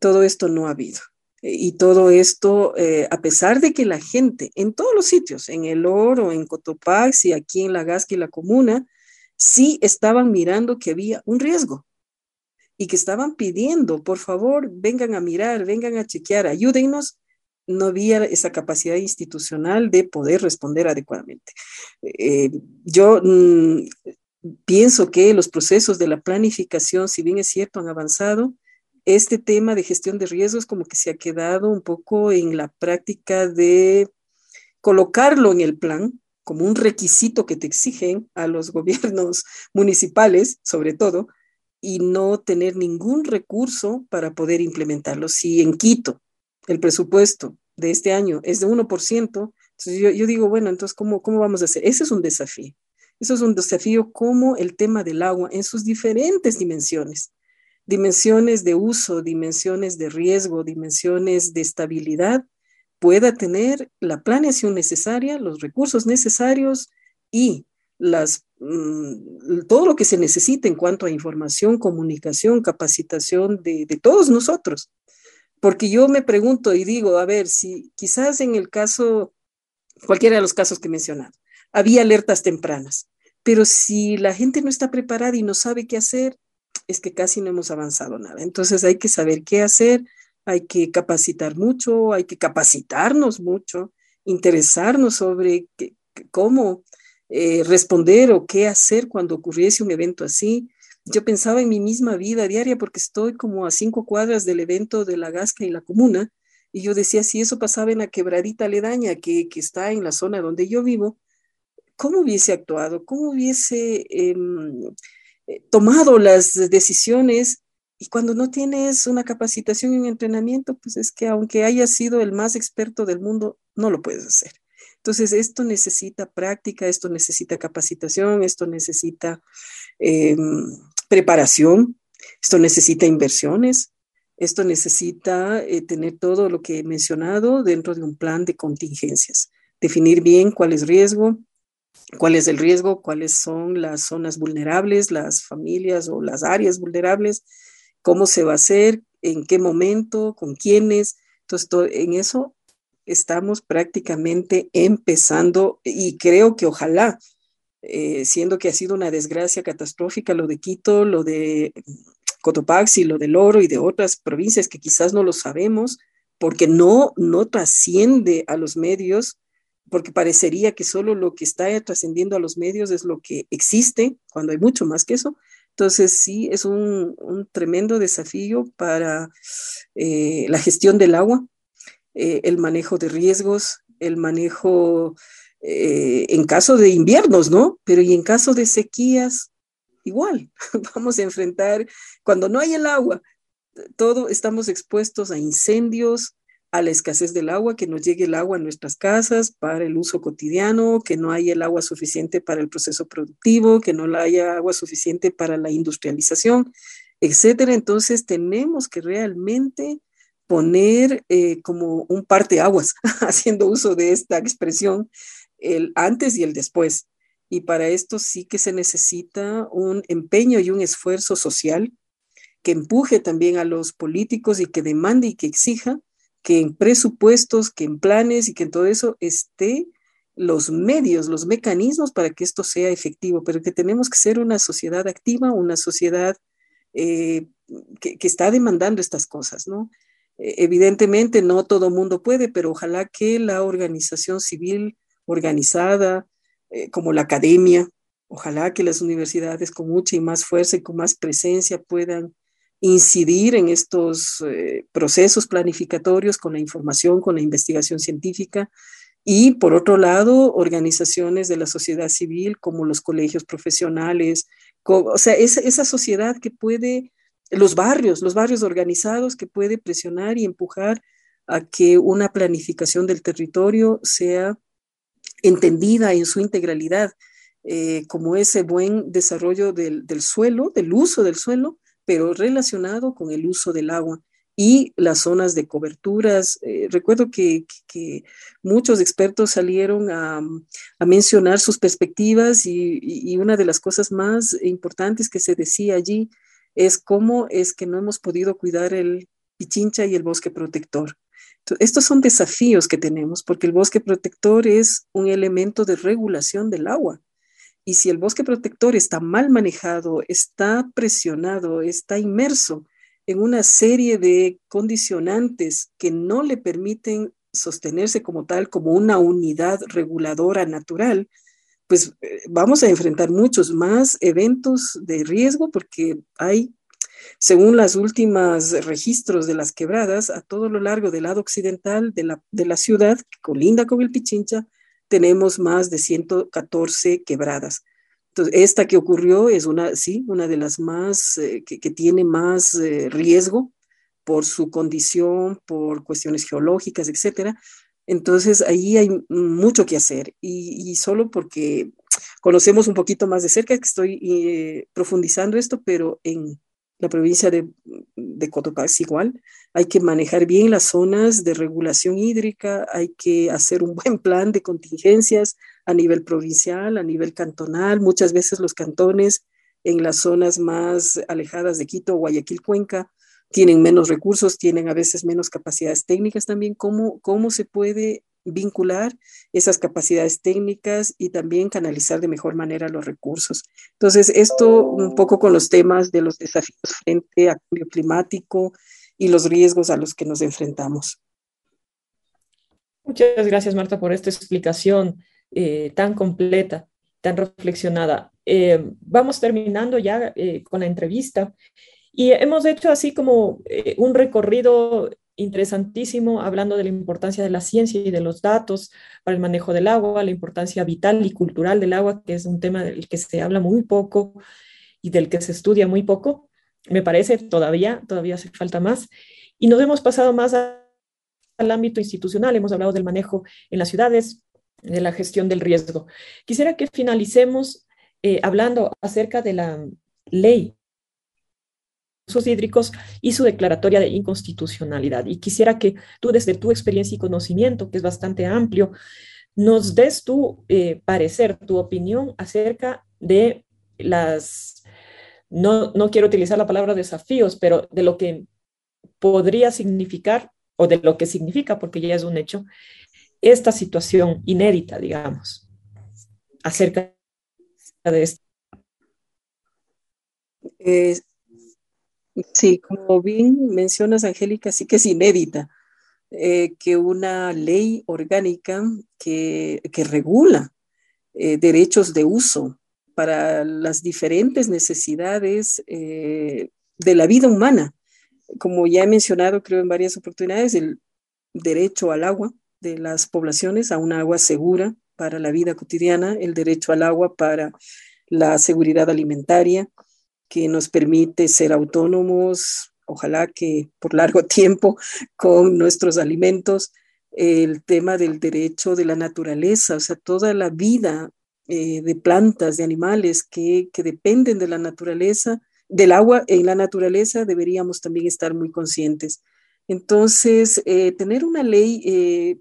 Todo esto no ha habido. Y todo esto, eh, a pesar de que la gente en todos los sitios, en el Oro, en Cotopaxi, aquí en La Gasca y la Comuna, sí estaban mirando que había un riesgo y que estaban pidiendo, por favor, vengan a mirar, vengan a chequear, ayúdennos, no había esa capacidad institucional de poder responder adecuadamente. Eh, yo mm, pienso que los procesos de la planificación, si bien es cierto, han avanzado, este tema de gestión de riesgos como que se ha quedado un poco en la práctica de colocarlo en el plan como un requisito que te exigen a los gobiernos municipales, sobre todo, y no tener ningún recurso para poder implementarlo. Si en Quito el presupuesto de este año es de 1%, entonces yo, yo digo, bueno, entonces, ¿cómo, ¿cómo vamos a hacer? Ese es un desafío. Eso es un desafío como el tema del agua en sus diferentes dimensiones. Dimensiones de uso, dimensiones de riesgo, dimensiones de estabilidad, pueda tener la planeación necesaria, los recursos necesarios y las Mm, todo lo que se necesita en cuanto a información, comunicación, capacitación de, todos nosotros. Porque yo me pregunto y digo, a ver, si quizás en el caso, cualquiera de los casos que he mencionado, había alertas tempranas, pero si la gente no está preparada y no sabe qué hacer, es que casi no hemos avanzado nada. Entonces hay que saber qué hacer, hay que capacitar mucho, hay que capacitarnos mucho, interesarnos sobre cómo eh, responder o qué hacer cuando ocurriese un evento así. Yo pensaba en mi misma vida diaria porque estoy como a cinco cuadras del evento de la Gasca y la Comuna, y yo decía, si eso pasaba en la quebradita aledaña que, que está en la zona donde yo vivo, ¿cómo hubiese actuado? ¿Cómo hubiese em, tomado las decisiones? Y cuando no tienes una capacitación un entrenamiento, pues es que aunque hayas sido el más experto del mundo, no lo puedes hacer. Entonces, esto necesita práctica, esto necesita capacitación, esto necesita em, preparación, esto necesita inversiones, esto necesita eh, tener todo lo que he mencionado dentro de un plan de contingencias, definir bien cuál es riesgo, cuál es el riesgo, cuáles son las zonas vulnerables, las familias o las áreas vulnerables, cómo se va a hacer, en qué momento, con quiénes. Entonces, en eso estamos prácticamente empezando y creo que ojalá, eh, siendo que ha sido una desgracia catastrófica lo de Quito, lo de Cotopaxi, lo del Oro y de otras provincias que quizás no lo sabemos porque no, no trasciende a los medios porque parecería que solo lo que está trascendiendo a los medios es lo que existe, cuando hay mucho más que eso. Entonces, sí, es un, tremendo desafío para eh, la gestión del agua, eh, el manejo de riesgos, el manejo eh, en caso de inviernos, ¿no? Pero y en caso de sequías, igual, vamos a enfrentar, cuando no hay el agua, todo estamos expuestos a incendios, a la escasez del agua, que no llegue el agua a nuestras casas para el uso cotidiano, que no haya el agua suficiente para el proceso productivo, que no haya agua suficiente para la industrialización, etcétera. Entonces tenemos que realmente poner eh, como un aguas haciendo uso de esta expresión, el antes y el después. Y para esto sí que se necesita un empeño y un esfuerzo social que empuje también a los políticos y que demande y que exija que en presupuestos, que en planes y que en todo eso esté los medios, los mecanismos para que esto sea efectivo, pero que tenemos que ser una sociedad activa, una sociedad eh, que, está demandando estas cosas, ¿no? Eh, evidentemente no todo mundo puede, pero ojalá que la organización civil organizada, eh, como la academia, ojalá que las universidades con mucha y más fuerza y con más presencia puedan incidir en estos eh, procesos planificatorios con la información, con la investigación científica y por otro lado, organizaciones de la sociedad civil como los colegios profesionales, o sea, esa, sociedad que puede, los barrios, los barrios organizados que puede presionar y empujar a que una planificación del territorio sea entendida en su integralidad eh, como ese buen desarrollo del, del, suelo, del uso del suelo, pero relacionado con el uso del agua y las zonas de coberturas. Eh, recuerdo que, muchos expertos salieron a, mencionar sus perspectivas y, una de las cosas más importantes que se decía allí es cómo es que no hemos podido cuidar el pichincha y el bosque protector. estos son desafíos que tenemos porque el bosque protector es un elemento de regulación del agua. Y si el bosque protector está mal manejado, está presionado, está inmerso en una serie de condicionantes que no le permiten sostenerse como tal, como una unidad reguladora natural, pues eh, vamos a enfrentar muchos más eventos de riesgo porque hay, según las últimas registros de las quebradas, a todo lo largo del lado occidental de la, de la ciudad, que colinda con el Pichincha, tenemos más de 114 quebradas. Entonces, esta que ocurrió es una, sí, una de las más, eh, que, tiene más eh, riesgo por su condición, por cuestiones geológicas, etcétera. Entonces, ahí hay mucho que hacer y, solo porque conocemos un poquito más de cerca que estoy eh, profundizando esto, pero en la provincia de, de Cotopaxi igual. Hay que manejar bien las zonas de regulación hídrica, hay que hacer un buen plan de contingencias a nivel provincial, a nivel cantonal. Muchas veces los cantones en las zonas más alejadas de Quito, Guayaquil, Cuenca, tienen menos recursos, tienen a veces menos capacidades técnicas también. ¿Cómo, cómo se puede vincular esas capacidades técnicas y también canalizar de mejor manera los recursos. Entonces, esto un poco con los temas de los desafíos frente a cambio climático y los riesgos a los que nos enfrentamos. Muchas gracias, Marta, por esta explicación eh, tan completa, tan reflexionada. Eh, vamos terminando ya eh, con la entrevista y hemos hecho así como un recorrido interesantísimo hablando de la importancia de la ciencia y de los datos para el manejo del agua, la importancia vital y cultural del agua, que es un tema del que se habla muy poco y del que se estudia muy poco. Me parece todavía, todavía hace falta más. Y nos hemos pasado más al ámbito institucional, hemos hablado del manejo en las ciudades, de la gestión del riesgo. Quisiera que finalicemos eh, hablando acerca de la ley hídricos y su declaratoria de inconstitucionalidad. Y quisiera que tú, desde tu experiencia y conocimiento, que es bastante amplio, nos des tu eh, parecer, tu opinión acerca de las, no, no quiero utilizar la palabra desafíos, pero de lo que podría significar o de lo que significa, porque ya es un hecho, esta situación inédita, digamos, acerca de esto. Sí, como bien mencionas, Angélica, sí que es inédita. eh, que una ley orgánica que, que regula eh, derechos de uso para las diferentes necesidades eh, de la vida humana. Como ya he mencionado, creo en varias oportunidades, el derecho al agua de las poblaciones, a un agua segura para la vida cotidiana, el derecho al agua para la seguridad alimentaria, que nos permite ser autónomos, ojalá que por largo tiempo, con nuestros alimentos, el tema del derecho de la naturaleza, o sea, toda la vida eh, de plantas, de animales que, que dependen de la naturaleza, del agua en la naturaleza, deberíamos también estar muy conscientes. Entonces, eh, tener una ley eh,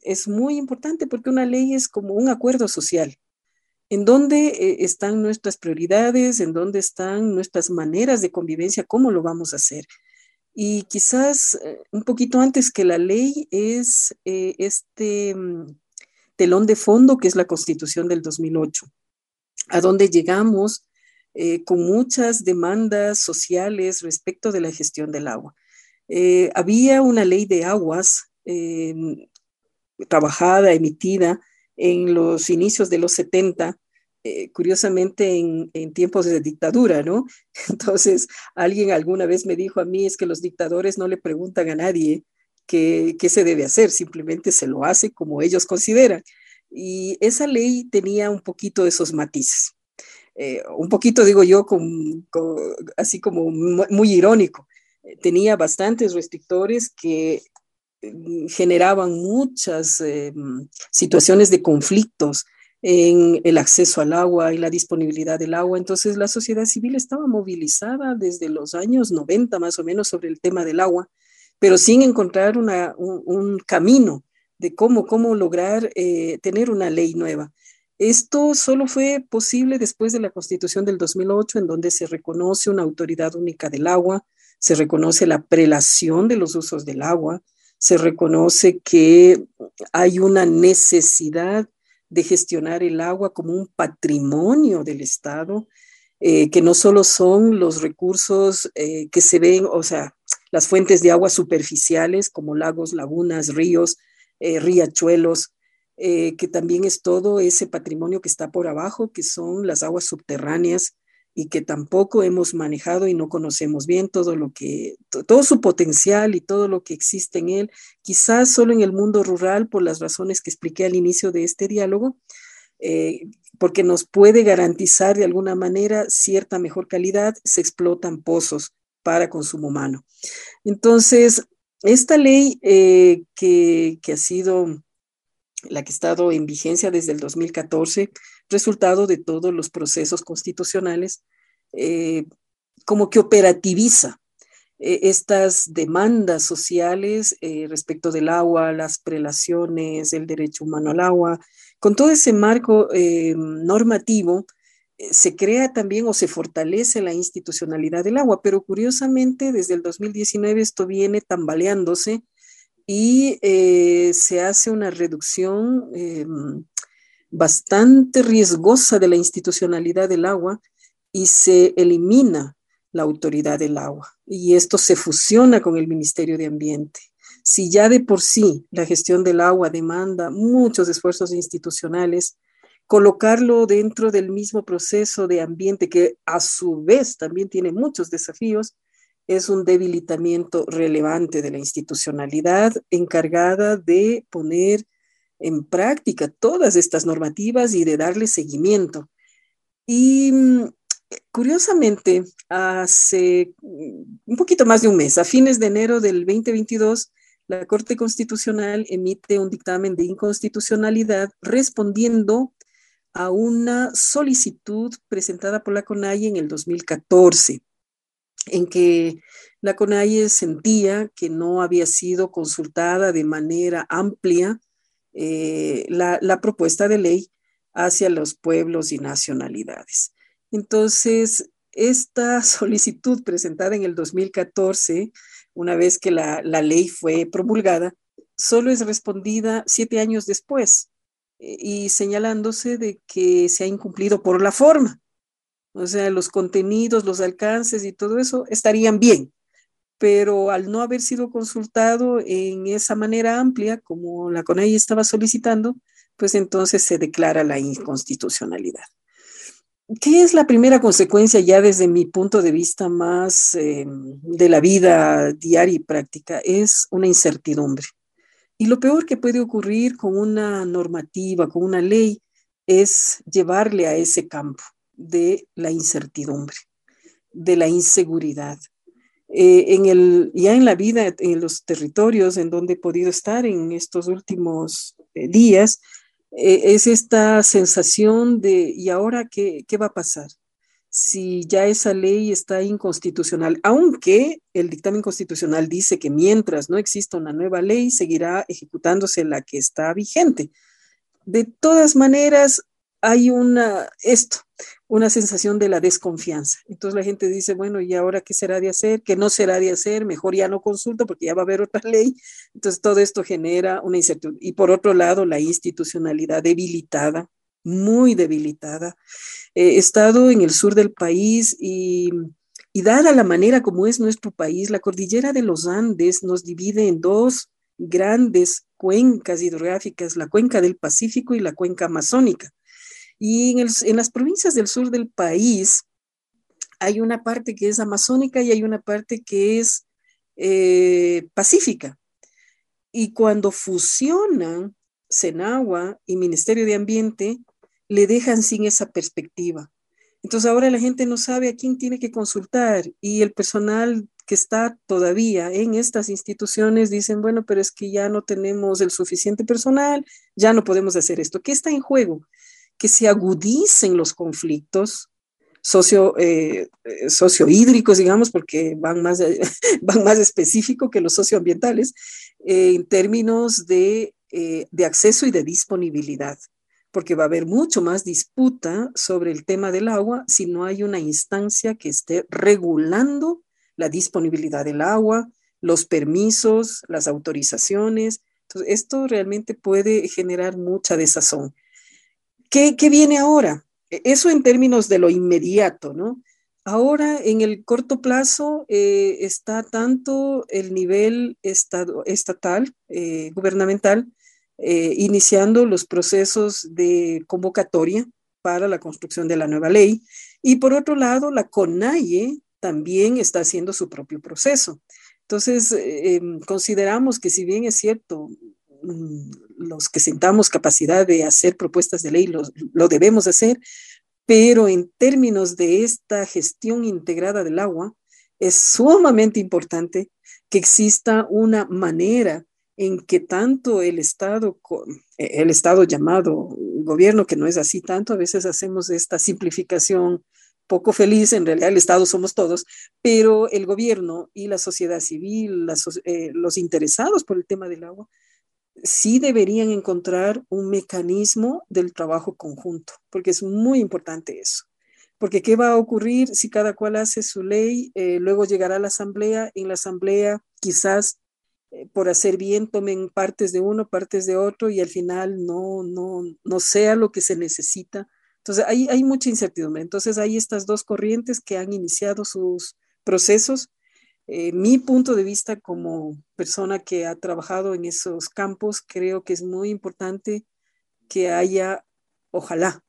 es muy importante porque una ley es como un acuerdo social. ¿En dónde eh, están nuestras prioridades? ¿En dónde están nuestras maneras de convivencia? ¿Cómo lo vamos a hacer? Y quizás un poquito antes que la ley es este mm, telón de fondo que es la Constitución del 2008, a donde llegamos con muchas demandas sociales respecto de la gestión del agua. Eh, había una ley de aguas trabajada, emitida en los inicios de los 70, eh, curiosamente en, tiempos de dictadura, ¿no? Entonces, alguien alguna vez me dijo a mí, es que los dictadores no le preguntan a nadie qué, qué se debe hacer, simplemente se lo hace como ellos consideran. Y esa ley tenía un poquito de esos matices. Eh, un poquito, digo yo, así como muy irónico tenía bastantes restrictores que generaban muchas eh, situaciones de conflictos en el acceso al agua y la disponibilidad del agua. Entonces la sociedad civil estaba movilizada desde los años 90 más o menos sobre el tema del agua, pero sin encontrar un, camino de cómo, cómo lograr eh, tener una ley nueva. Esto solo fue posible después de la Constitución del 2008, en donde se reconoce una autoridad única del agua, se reconoce la prelación de los usos del agua, se reconoce que hay una necesidad de gestionar el agua como un patrimonio del Estado, eh, que no solo son los recursos eh, que se ven, o sea, las fuentes de agua superficiales como lagos, lagunas, ríos, eh, riachuelos, que también es todo ese patrimonio que está por abajo, que son las aguas subterráneas, y que tampoco hemos manejado y no conocemos bien todo lo que, todo su potencial y todo lo que existe en él, quizás solo en el mundo rural por las razones que expliqué al inicio de este diálogo, eh, porque nos puede garantizar de alguna manera cierta mejor calidad, se explotan pozos para consumo humano. Entonces, esta ley eh, que, que ha sido la que ha estado en vigencia desde el 2014, resultado de todos los procesos constitucionales, eh, como que operativiza eh, estas demandas sociales eh, respecto del agua, las prelaciones, el derecho humano al agua. Con todo ese marco normativo, se crea también o se fortalece la institucionalidad del agua, pero curiosamente desde el 2019 esto viene tambaleándose y se hace una reducción bastante riesgosa de la institucionalidad del agua y se elimina la autoridad del agua y esto se fusiona con el Ministerio de Ambiente. Si ya de por sí la gestión del agua demanda muchos esfuerzos institucionales, colocarlo dentro del mismo proceso de ambiente que a su vez también tiene muchos desafíos, es un debilitamiento relevante de la institucionalidad encargada de poner en práctica todas estas normativas y de darle seguimiento. Y mm, curiosamente, hace mm, un poquito más de un mes, a fines de enero del 2022, la Corte Constitucional emite un dictamen de inconstitucionalidad respondiendo a una solicitud presentada por la CONAIE en el 2014, en que la CONAIE sentía que no había sido consultada de manera amplia eh, la, propuesta de ley hacia los pueblos y nacionalidades. Entonces, esta solicitud presentada en el 2014, una vez que la, ley fue promulgada, solo es respondida siete años después eh, y señalándose de que se ha incumplido por la forma. O sea, los contenidos, los alcances y todo eso estarían bien, pero al no haber sido consultado en esa manera amplia como la CONAI estaba solicitando, pues entonces se declara la inconstitucionalidad. ¿Qué es la primera consecuencia ya desde mi punto de vista más eh, de la vida diaria y práctica? Es una incertidumbre. Y lo peor que puede ocurrir con una normativa, con una ley, es llevarle a ese campo de la incertidumbre, de la inseguridad. Eh, en el, ya en la vida, en los territorios en donde he podido estar en estos últimos eh, días, eh, es esta sensación de, ¿y ahora qué, qué va a pasar? si ya esa ley está inconstitucional, aunque el dictamen constitucional dice que mientras no exista una nueva ley, seguirá ejecutándose la que está vigente. De todas maneras, hay una, esto, una sensación de la desconfianza. Entonces la gente dice, bueno, ¿y ahora qué será de hacer? ¿Qué no será de hacer? Mejor ya no consulto porque ya va a haber otra ley. Entonces todo esto genera una incertidumbre. Y por otro lado, la institucionalidad debilitada, muy debilitada. he estado en el sur del país y, y dada la manera como es nuestro país, la cordillera de los Andes nos divide en dos grandes cuencas hidrográficas, la cuenca del Pacífico y la cuenca amazónica. Y en, las provincias del sur del país hay una parte que es amazónica y hay una parte que es eh, pacífica. Y cuando fusionan Senagua y Ministerio de Ambiente, le dejan sin esa perspectiva. Entonces ahora la gente no sabe a quién tiene que consultar y el personal que está todavía en estas instituciones dicen, bueno, pero es que ya no tenemos el suficiente personal, ya no podemos hacer esto. ¿Qué está en juego? Que se agudicen los conflictos socio, eh, eh sociohídricos, digamos, porque van más, van más específico que los socioambientales, eh, en términos de, eh, de acceso y de disponibilidad porque va a haber mucho más disputa sobre el tema del agua si no hay una instancia que esté regulando la disponibilidad del agua, los permisos, las autorizaciones. Entonces, esto realmente puede generar mucha desazón. ¿Qué, viene ahora? E, eso en términos de lo inmediato, ¿no? Ahora, en el corto plazo, eh, está tanto el nivel estatal, eh, gubernamental, eh, iniciando los procesos de convocatoria para la construcción de la nueva ley. Y por otro lado, la CONAIE también está haciendo su propio proceso. Entonces, eh, em, consideramos que si bien es cierto, mm, los que sintamos capacidad de hacer propuestas de ley lo debemos hacer, pero en términos de esta gestión integrada del agua, es sumamente importante que exista una manera en que tanto el Estado, e, el Estado llamado gobierno, que no es así tanto, a veces hacemos esta simplificación poco feliz, en realidad el Estado somos todos, pero el gobierno y la sociedad civil, eh, los interesados por el tema del agua, sí deberían encontrar un mecanismo del trabajo conjunto, porque es muy importante eso. Porque ¿qué va a ocurrir si cada cual hace su ley? Eh, luego llegará a la asamblea, en la asamblea quizás eh, por hacer bien tomen partes de uno, partes de otro y al final no, no, no sea lo que se necesita. Entonces, hay, hay mucha incertidumbre. Entonces, hay estas dos corrientes que han iniciado sus procesos. Eh, mi punto de vista como persona que ha trabajado en esos campos, creo que es muy importante que haya, ojalá,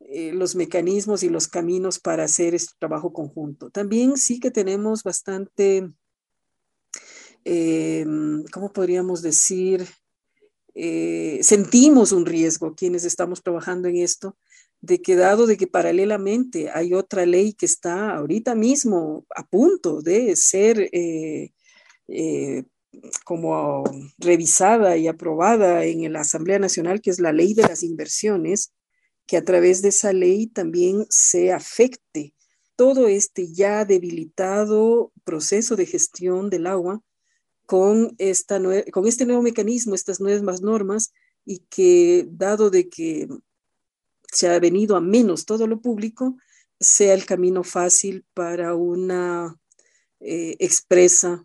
eh, los mecanismos y los caminos para hacer este trabajo conjunto. También sí que tenemos bastante eh, ¿cómo podríamos decir? Sentimos un riesgo quienes estamos trabajando en esto, de que dado de que paralelamente hay otra ley que está ahorita mismo a punto de ser eh, como revisada y aprobada en la Asamblea Nacional, que es la ley de las inversiones, que a través de esa ley también se afecte todo este ya debilitado proceso de gestión del agua con, esta con este nuevo mecanismo, estas nuevas normas, y que dado de que se ha venido a menos todo lo público, sea el camino fácil para una eh, expresa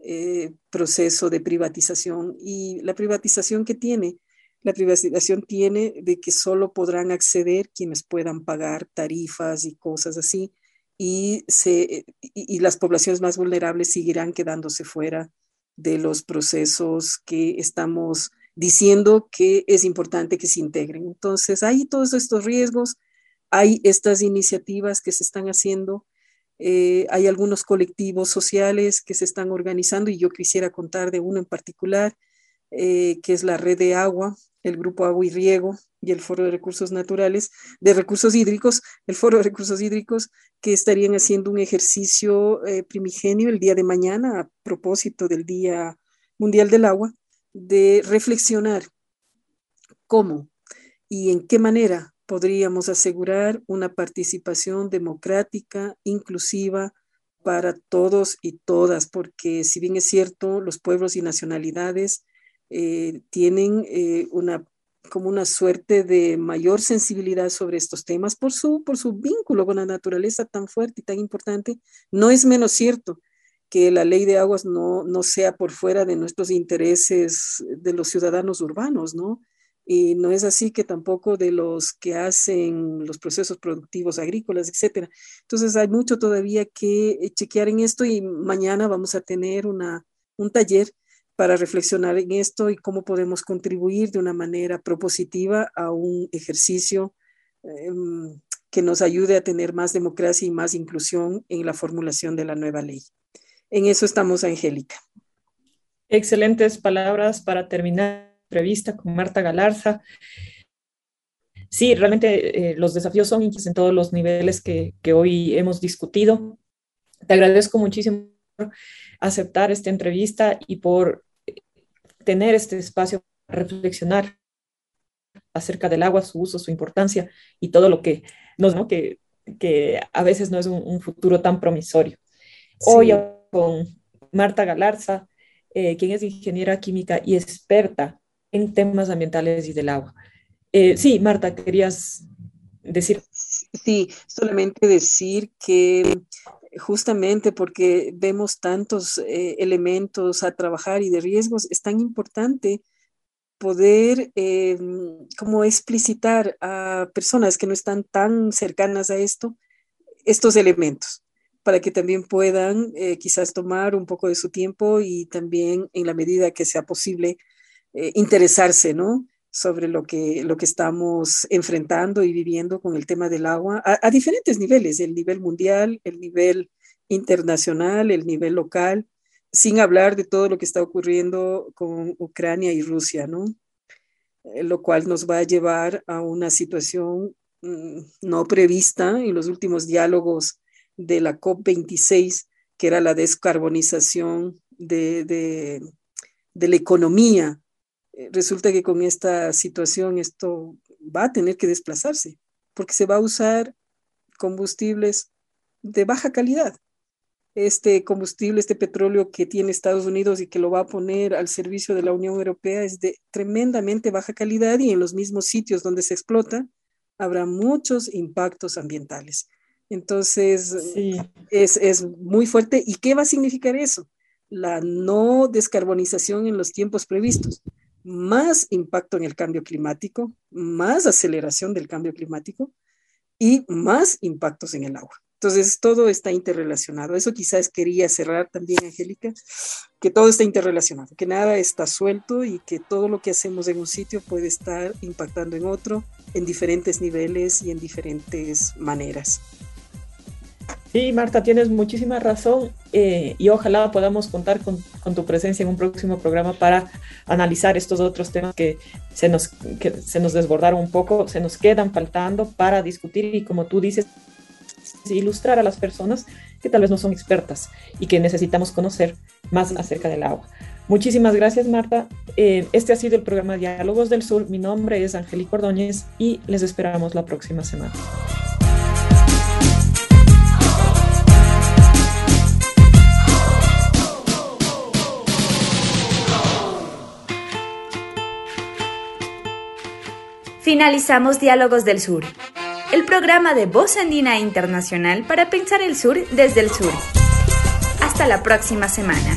eh, proceso de privatización. Y la privatización que tiene, la privatización tiene de que solo podrán acceder quienes puedan pagar tarifas y cosas así, y, se, y, las poblaciones más vulnerables seguirán quedándose fuera de los procesos que estamos diciendo que es importante que se integren. Entonces, hay todos estos riesgos, hay estas iniciativas que se están haciendo, eh, hay algunos colectivos sociales que se están organizando y yo quisiera contar de uno en particular, eh, que es la Red de Agua, el Grupo Agua y Riego y el Foro de Recursos Naturales, de Recursos Hídricos, el Foro de Recursos Hídricos, que estarían haciendo un ejercicio eh, primigenio el día de mañana a propósito del Día Mundial del Agua, de reflexionar cómo y en qué manera podríamos asegurar una participación democrática, inclusiva para todos y todas, porque si bien es cierto, los pueblos y nacionalidades eh, tienen eh, una como una suerte de mayor sensibilidad sobre estos temas por su, por su vínculo con la naturaleza tan fuerte y tan importante. No es menos cierto que la ley de aguas no, no sea por fuera de nuestros intereses de los ciudadanos urbanos, ¿no? Y no es así que tampoco de los que hacen los procesos productivos agrícolas, etcétera. Entonces hay mucho todavía que chequear en esto y mañana vamos a tener una, un taller para reflexionar en esto y cómo podemos contribuir de una manera propositiva a un ejercicio em, que nos ayude a tener más democracia y más inclusión en la formulación de la nueva ley. En eso estamos, Angélica. Excelentes palabras para terminar la entrevista con Marta Galarza. Sí, realmente eh, los desafíos son en todos los niveles que, que hoy hemos discutido. Te agradezco muchísimo por aceptar esta entrevista y por tener este espacio para reflexionar acerca del agua, su uso, su importancia y todo lo que nos, ¿no? que, que a veces no es un, futuro tan promisorio. Hoy con Marta Galarza, eh, quien es ingeniera química y experta en temas ambientales y del agua. Eh, sí, Marta, querías decir. Sí, solamente decir que justamente porque vemos tantos eh, elementos a trabajar y de riesgos, es tan importante poder como explicitar a personas que no están tan cercanas a esto, estos elementos, para que también puedan eh, quizás tomar un poco de su tiempo y también en la medida que sea posible interesarse, ¿no? sobre lo que, lo que estamos enfrentando y viviendo con el tema del agua a, diferentes niveles, el nivel mundial, el nivel internacional, el nivel local, sin hablar de todo lo que está ocurriendo con Ucrania y Rusia, ¿no? Eh, lo cual nos va a llevar a una situación mm, no prevista en los últimos diálogos de la COP26, que era la descarbonización de, de, la economía eh, resulta que con esta situación esto va a tener que desplazarse, porque se va a usar combustibles de baja calidad. Este combustible, este petróleo que tiene Estados Unidos y que lo va a poner al servicio de la Unión Europea es de tremendamente baja calidad y en los mismos sitios donde se explota habrá muchos impactos ambientales. Entonces, es, es muy fuerte. ¿Y qué va a significar eso? La no descarbonización en los tiempos previstos más impacto en el cambio climático, más aceleración del cambio climático y más impactos en el agua. Entonces, todo está interrelacionado. Eso quizás quería cerrar también, Angélica, que todo está interrelacionado, que nada está suelto y que todo lo que hacemos en un sitio puede estar impactando en otro en diferentes niveles y en diferentes maneras. Sí, Marta, tienes muchísima razón eh, y ojalá podamos contar con, tu presencia en un próximo programa para analizar estos otros temas que se, nos, que se nos desbordaron un poco, se nos quedan faltando para discutir y como tú dices, ilustrar a las personas que tal vez no son expertas y que necesitamos conocer más acerca del agua. Muchísimas gracias, Marta. Eh, este ha sido el programa Diálogos del Sur. Mi nombre es Angélica Ordóñez y les esperamos la próxima semana. Finalizamos Diálogos del Sur, el programa de Voz Andina Internacional para pensar el sur desde el sur. Hasta la próxima semana.